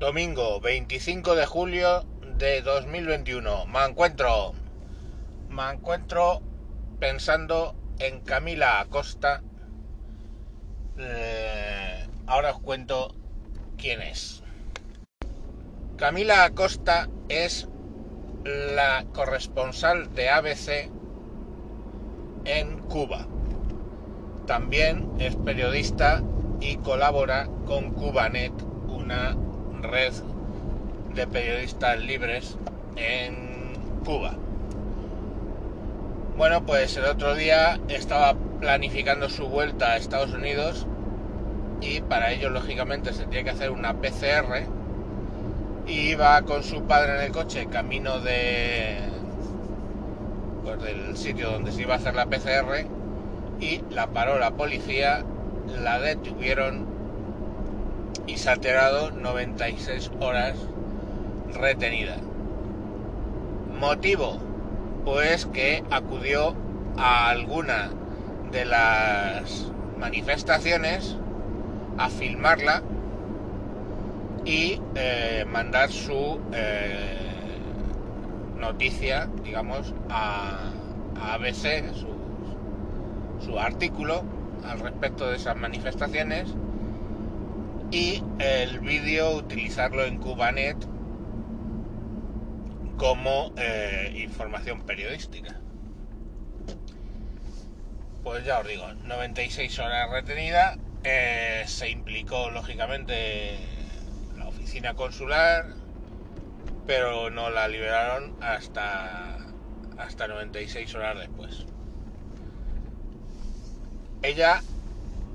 Domingo 25 de julio de 2021. Me encuentro. Me encuentro pensando en Camila Acosta. Eh, ahora os cuento quién es. Camila Acosta es la corresponsal de ABC en Cuba. También es periodista y colabora con Cubanet, una red de periodistas libres en Cuba. Bueno, pues el otro día estaba planificando su vuelta a Estados Unidos y para ello lógicamente se tiene que hacer una PCR y iba con su padre en el coche camino de pues del sitio donde se iba a hacer la PCR y la paró la policía, la detuvieron y se ha alterado 96 horas retenida. Motivo, pues que acudió a alguna de las manifestaciones a filmarla y eh, mandar su eh, noticia, digamos, a, a ABC, su, su artículo al respecto de esas manifestaciones y el vídeo utilizarlo en Cubanet como eh, información periodística. Pues ya os digo, 96 horas retenida, eh, se implicó lógicamente la oficina consular, pero no la liberaron hasta, hasta 96 horas después. Ella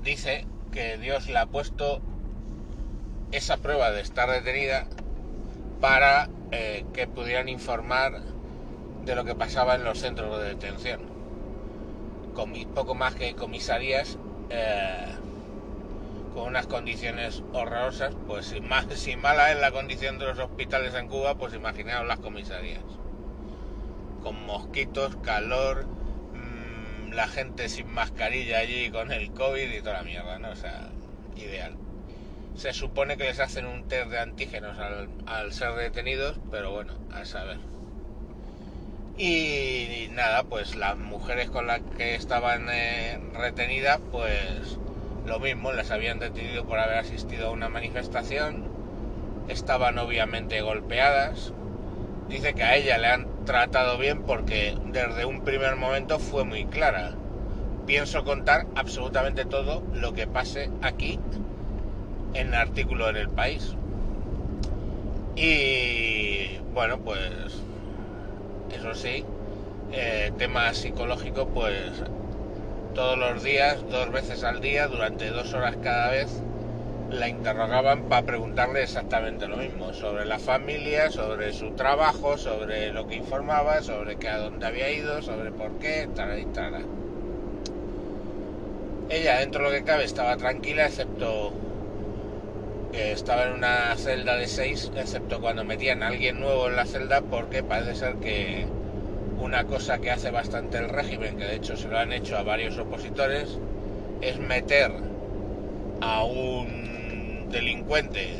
dice que Dios le ha puesto esa prueba de estar detenida para eh, que pudieran informar de lo que pasaba en los centros de detención. Con poco más que comisarías, eh, con unas condiciones horrorosas, pues si, más, si mala es la condición de los hospitales en Cuba, pues imaginaos las comisarías. Con mosquitos, calor, mmm, la gente sin mascarilla allí con el COVID y toda la mierda, ¿no? O sea, ideal se supone que les hacen un test de antígenos al, ser detenidos, pero bueno, a saber. Y, y, nada, pues las mujeres con las que estaban eh, retenidas, pues lo mismo, las habían detenido por haber asistido a una manifestación, estaban obviamente golpeadas. Dice que a ella le han tratado bien porque desde un primer momento fue muy clara. Pienso contar absolutamente todo lo que pase aquí en artículo en el país. Y bueno, pues eso sí, eh, tema psicológico, pues todos los días, dos veces al día, durante dos horas cada vez, la interrogaban para preguntarle exactamente lo mismo, sobre la familia, sobre su trabajo, sobre lo que informaba, sobre que a dónde había ido, sobre por qué, tal y tal. Ella, dentro de lo que cabe, estaba tranquila, excepto estaba en una celda de seis, excepto cuando metían a alguien nuevo en la celda, porque parece ser que una cosa que hace bastante el régimen, que de hecho se lo han hecho a varios opositores, es meter a un delincuente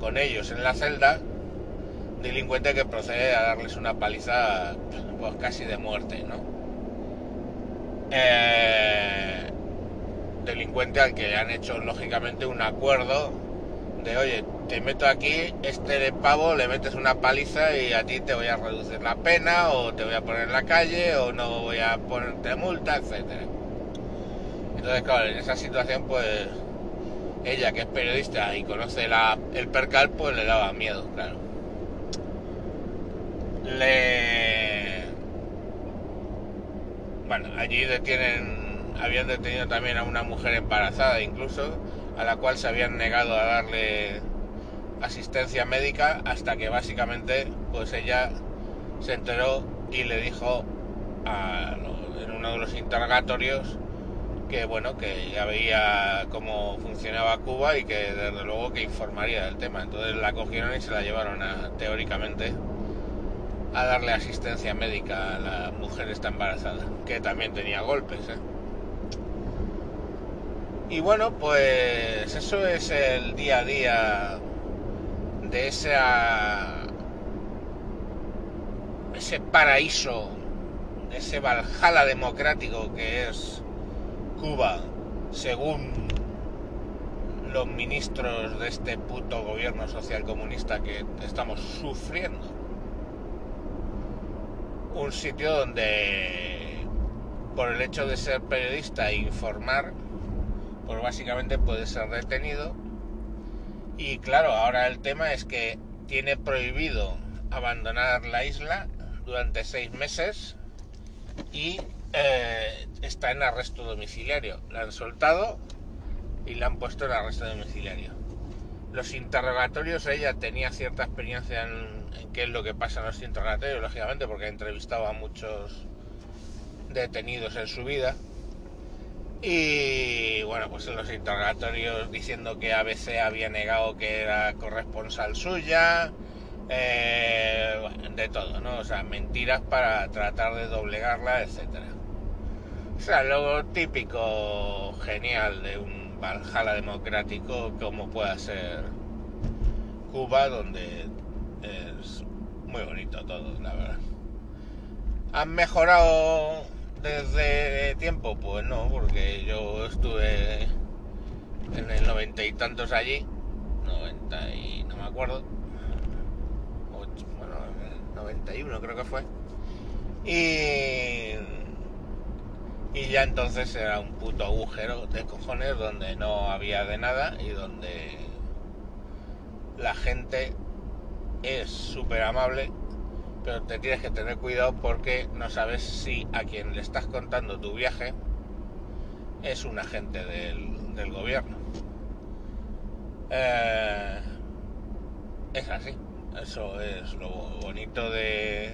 con ellos en la celda, delincuente que procede a darles una paliza pues casi de muerte, ¿no? Eh, delincuente al que han hecho lógicamente un acuerdo de oye, te meto aquí, este de pavo le metes una paliza y a ti te voy a reducir la pena o te voy a poner en la calle o no voy a ponerte multa, etcétera. Entonces, claro, en esa situación pues ella que es periodista y conoce la, el percal pues le daba miedo, claro. Le... Bueno, allí detienen habían detenido también a una mujer embarazada incluso, a la cual se habían negado a darle asistencia médica hasta que básicamente pues ella se enteró y le dijo en uno de los interrogatorios que bueno que ya veía cómo funcionaba Cuba y que desde luego que informaría del tema entonces la cogieron y se la llevaron a, teóricamente a darle asistencia médica a la mujer esta embarazada que también tenía golpes ¿eh? Y bueno, pues eso es el día a día de ese paraíso, ese Valhalla democrático que es Cuba, según los ministros de este puto gobierno social comunista que estamos sufriendo. Un sitio donde, por el hecho de ser periodista e informar, pues básicamente puede ser detenido. Y claro, ahora el tema es que tiene prohibido abandonar la isla durante seis meses y eh, está en arresto domiciliario. La han soltado y la han puesto en arresto domiciliario. Los interrogatorios, ella tenía cierta experiencia en, qué es lo que pasa en los interrogatorios, lógicamente, porque ha entrevistado a muchos detenidos en su vida. Y bueno, pues en los interrogatorios diciendo que ABC había negado que era corresponsal suya, eh, de todo, ¿no? O sea, mentiras para tratar de doblegarla, etcétera. O sea, lo típico genial de un Valhalla democrático como pueda ser Cuba, donde es muy bonito todo, la verdad. ¿Han mejorado desde tiempo? Pues no, porque yo estuve en el noventa y tantos allí, noventa y no me acuerdo, bueno, 91 creo que fue, y y ya entonces era un puto agujero de cojones donde no había de nada y donde la gente es súper amable, pero te tienes que tener cuidado porque no sabes si a quien le estás contando tu viaje es un agente del, gobierno. Eh, es así, eso es lo bonito de,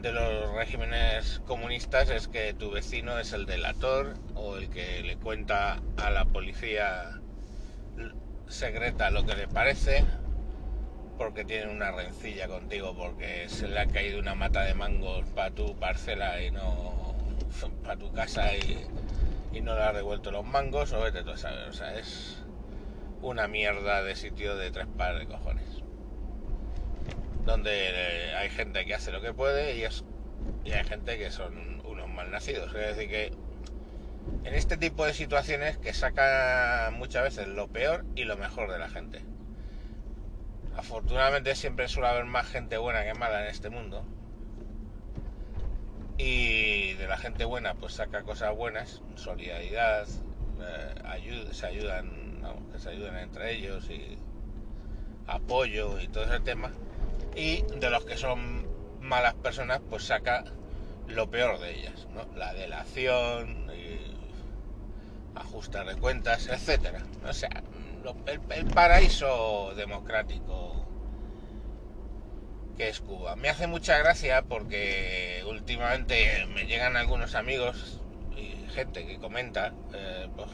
de los regímenes comunistas es que tu vecino es el delator o el que le cuenta a la policía secreta lo que le parece porque tiene una rencilla contigo porque se le ha caído una mata de mangos para tu parcela y no para tu casa y, no le ha revuelto los mangos o vete tú a saber, o sea, es una mierda de sitio de tres pares de cojones donde eh, hay gente que hace lo que puede y, es, y hay gente que son unos malnacidos. Es decir, que en este tipo de situaciones que saca muchas veces lo peor y lo mejor de la gente. Afortunadamente siempre suele haber más gente buena que mala en este mundo. Y de la gente buena pues saca cosas buenas, solidaridad, eh, se ayudan, que se ayudan entre ellos y apoyo y todo ese tema y de los que son malas personas pues saca lo peor de ellas, ¿no? La delación, y ajustar de cuentas, etcétera. O sea, el, paraíso democrático que es Cuba. Me hace mucha gracia porque últimamente me llegan algunos amigos y gente que comenta, eh, pues,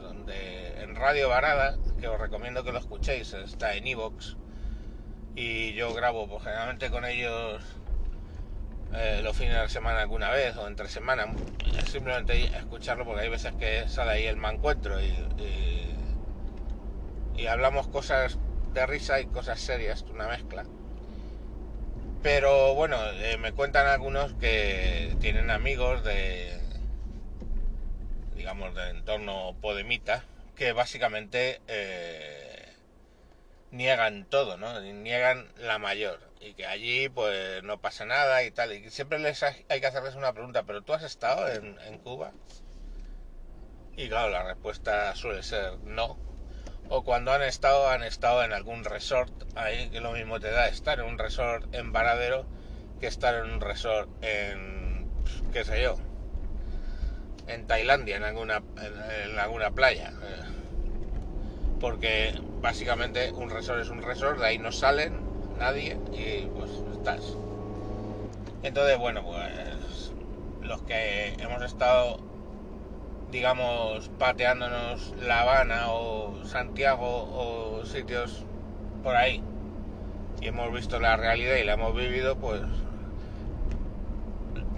donde en Radio Varada, que os recomiendo que lo escuchéis, está en Evox y yo grabo pues, generalmente con ellos eh, los fines de semana alguna vez o entre semanas simplemente escucharlo porque hay veces que sale ahí el mancuentro y, y, hablamos cosas de risa y cosas serias, una mezcla. Pero bueno, eh, me cuentan algunos que tienen amigos de, digamos, de entorno podemita, que básicamente eh, niegan todo, ¿no? Niegan la mayor. Y que allí pues no pasa nada y tal. Y siempre les hay, que hacerles una pregunta, ¿pero tú has estado en, Cuba? Y claro, la respuesta suele ser no. O cuando han estado, han estado en algún resort ahí, que lo mismo te da estar en un resort en Varadero que estar en un resort en, qué sé yo, en Tailandia, en alguna, en alguna playa. Eh, porque básicamente un resort es un resort, de ahí no salen nadie y pues estás. Entonces, bueno, pues los que hemos estado, digamos, pateándonos La Habana o Santiago o sitios por ahí y hemos visto la realidad y la hemos vivido, pues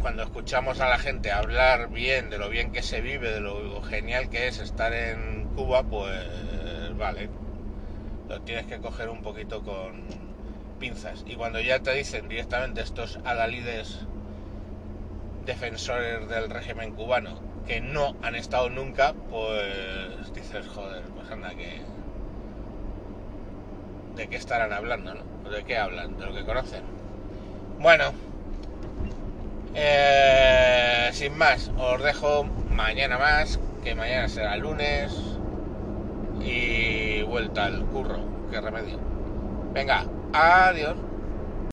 cuando escuchamos a la gente hablar bien de lo bien que se vive, de lo genial que es estar en Cuba, pues vale, lo tienes que coger un poquito con pinzas. Y cuando ya te dicen directamente estos adalides defensores del régimen cubano que no han estado nunca, pues dices, joder, pues anda que... ¿De qué estarán hablando, no? ¿De qué hablan? ¿De lo que conocen? Bueno, eh, sin más, os dejo mañana más, que mañana será lunes y vuelta al curro, qué remedio. Venga, adiós.